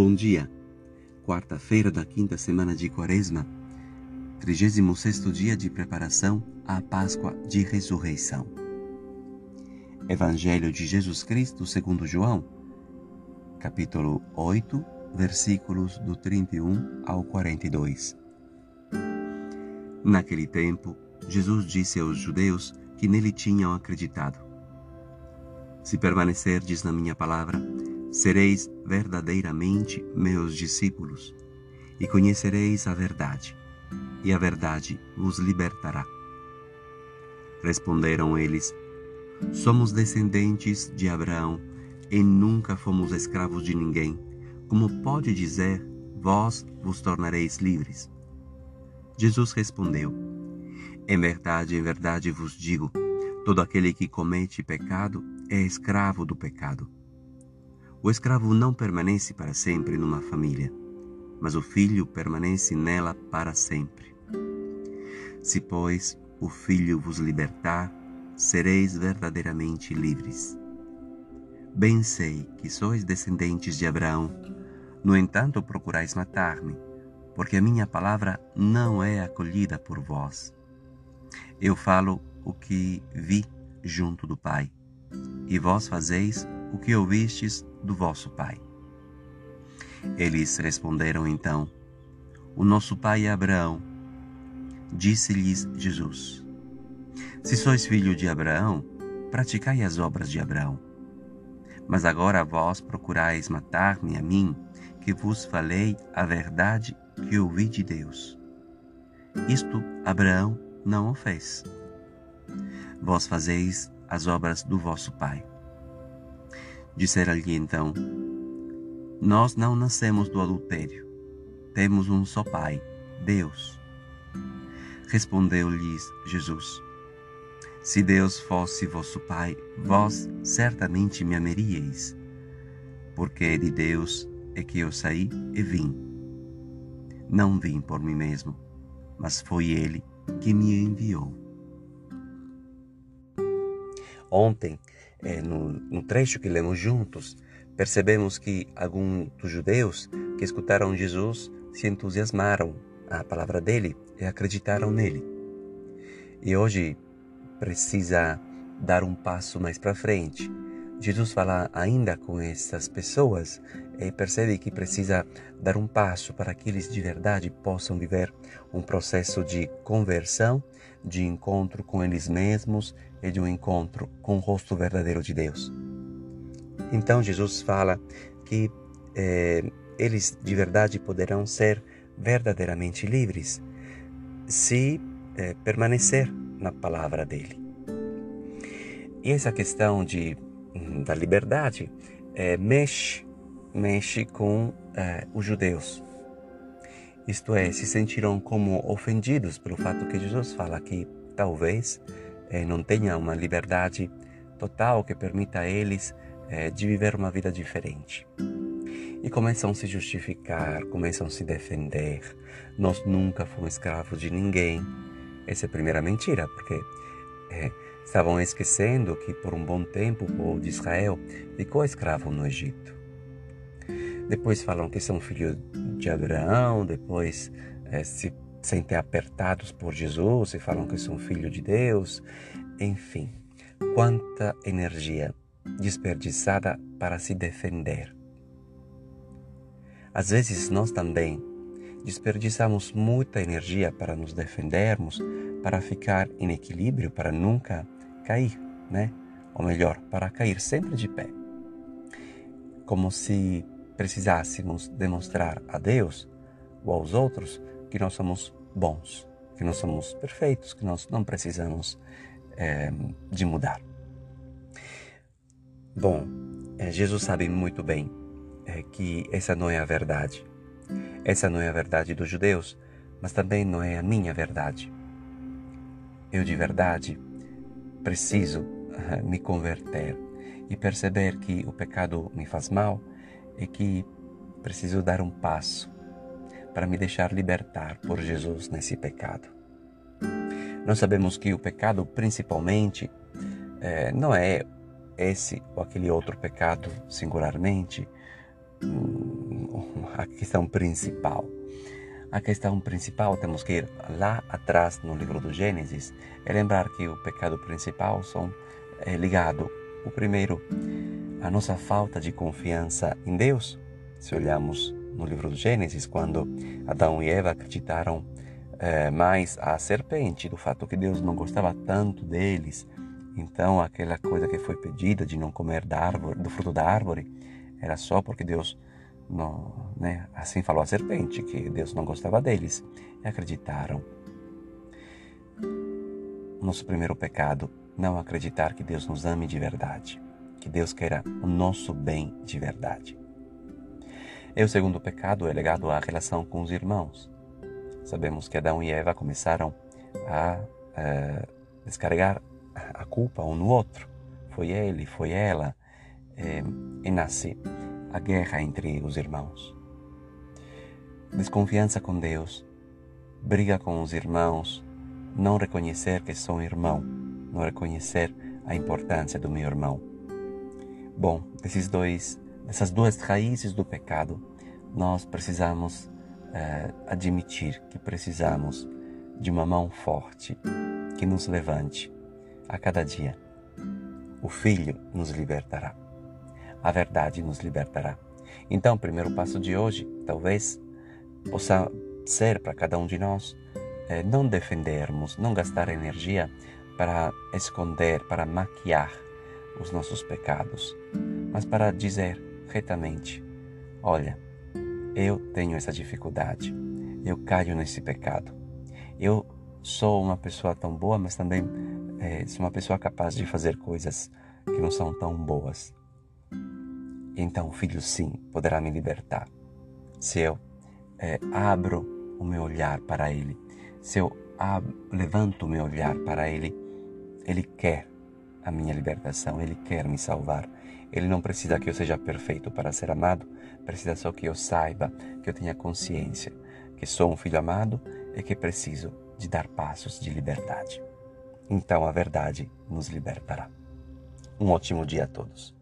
Bom dia. Quarta-feira da quinta semana de Quaresma, 36 dia de preparação à Páscoa de Ressurreição. Evangelho de Jesus Cristo segundo João, capítulo 8, versículos do 31 ao 42. Naquele tempo, Jesus disse aos judeus que nele tinham acreditado: Se permanecerdes na minha palavra, sereis verdadeiramente meus discípulos, e conhecereis a verdade, e a verdade vos libertará. Responderam eles: Somos descendentes de Abraão e nunca fomos escravos de ninguém. Como pode dizer, vós vos tornareis livres? Jesus respondeu: Em verdade, em verdade vos digo, todo aquele que comete pecado é escravo do pecado. O escravo não permanece para sempre numa família, mas o filho permanece nela para sempre. Se, pois, o filho vos libertar, sereis verdadeiramente livres. Bem sei que sois descendentes de Abraão, no entanto procurais matar-me, porque a minha palavra não é acolhida por vós. Eu falo o que vi junto do Pai, e vós fazeis o que ouvistes do vosso pai. Eles responderam então: O nosso pai é Abraão. Disse-lhes Jesus: Se sois filho de Abraão, praticai as obras de Abraão. Mas agora vós procurais matar-me a mim, que vos falei a verdade que ouvi de Deus. Isto Abraão não o fez. Vós fazeis as obras do vosso pai. Dissera-lhe então: Nós não nascemos do adultério. Temos um só Pai, Deus. Respondeu-lhes Jesus: Se Deus fosse vosso Pai, vós certamente me amaríeis, porque de Deus é que eu saí e vim. Não vim por mim mesmo, mas foi Ele que me enviou. Ontem, é, no, no trecho que lemos juntos, percebemos que alguns dos judeus que escutaram Jesus se entusiasmaram à palavra dele e acreditaram nele. E hoje precisa dar um passo mais para frente. Jesus fala ainda com essas pessoas e percebe que precisa dar um passo para que eles de verdade possam viver um processo de conversão, de encontro com eles mesmos e de um encontro com o rosto verdadeiro de Deus. Então Jesus fala que eh, eles de verdade poderão ser verdadeiramente livres se eh, permanecer na palavra dele. E essa questão de, hum, da liberdade eh, mexe, mexe com os judeus. Isto é, se sentiram como ofendidos pelo fato que Jesus fala que talvez eh, não tenha uma liberdade total que permita a eles eh, de viver uma vida diferente. E começam a se justificar, começam a se defender. Nós nunca fomos escravos de ninguém. Essa é a primeira mentira, porque eh, estavam esquecendo que por um bom tempo o povo de Israel ficou escravo no Egito. Depois falam que são filhos de Abraão, depois se sentem apertados por Jesus e falam que são filho de Deus. Enfim, quanta energia desperdiçada para se defender. Às vezes nós também desperdiçamos muita energia para nos defendermos, para ficar em equilíbrio, para nunca cair, né? Ou melhor, para cair sempre de pé. Como se precisássemos demonstrar a Deus ou aos outros que nós somos bons, que nós somos perfeitos, que nós não precisamos é, de mudar. Bom, é, Jesus sabe muito bem é, que essa não é a verdade. Essa não é a verdade dos judeus, mas também não é a minha verdade. Eu de verdade preciso me converter e perceber que o pecado me faz mal e que preciso dar um passo para me deixar libertar por Jesus nesse pecado. Nós sabemos que o pecado, principalmente, é, não é esse ou aquele outro pecado singularmente, a questão principal. A questão principal temos que ir lá atrás no livro do Gênesis e lembrar que o pecado principal são é, ligado o primeiro a nossa falta de confiança em Deus. Se olhamos no livro do Gênesis, quando Adão e Eva acreditaram é, mais à serpente, do fato que Deus não gostava tanto deles, então aquela coisa que foi pedida de não comer árvore, do fruto da árvore era só porque Deus não, né? Assim falou a serpente, que Deus não gostava deles. E acreditaram. Nosso primeiro pecado, não acreditar que Deus nos ame de verdade, que Deus queira o nosso bem de verdade. E o segundo pecado é ligado à relação com os irmãos. Sabemos que Adão e Eva começaram a uh, descarregar a culpa um no outro. Foi ele, foi ela. E, e nasce a guerra entre os irmãos. Desconfiança com Deus, briga com os irmãos, não reconhecer que sou irmão, não reconhecer a importância do meu irmão. Bom, desses dois, dessas duas raízes do pecado, nós precisamos uh, admitir que precisamos de uma mão forte que nos levante a cada dia. O Filho nos libertará a verdade nos libertará. Então, o primeiro passo de hoje, talvez, possa ser para cada um de nós é, não defendermos, não gastar energia para esconder, para maquiar os nossos pecados, mas para dizer retamente: olha, eu tenho essa dificuldade, eu caio nesse pecado, eu sou uma pessoa tão boa, mas também é, sou uma pessoa capaz de fazer coisas que não são tão boas então o Filho sim poderá me libertar. Se eu é, abro o meu olhar para Ele, se eu levanto o meu olhar para Ele, Ele quer a minha libertação, Ele quer me salvar. Ele não precisa que eu seja perfeito para ser amado, precisa só que eu saiba, que eu tenha consciência que sou um filho amado e que preciso de dar passos de liberdade. Então a verdade nos libertará. Um ótimo dia a todos.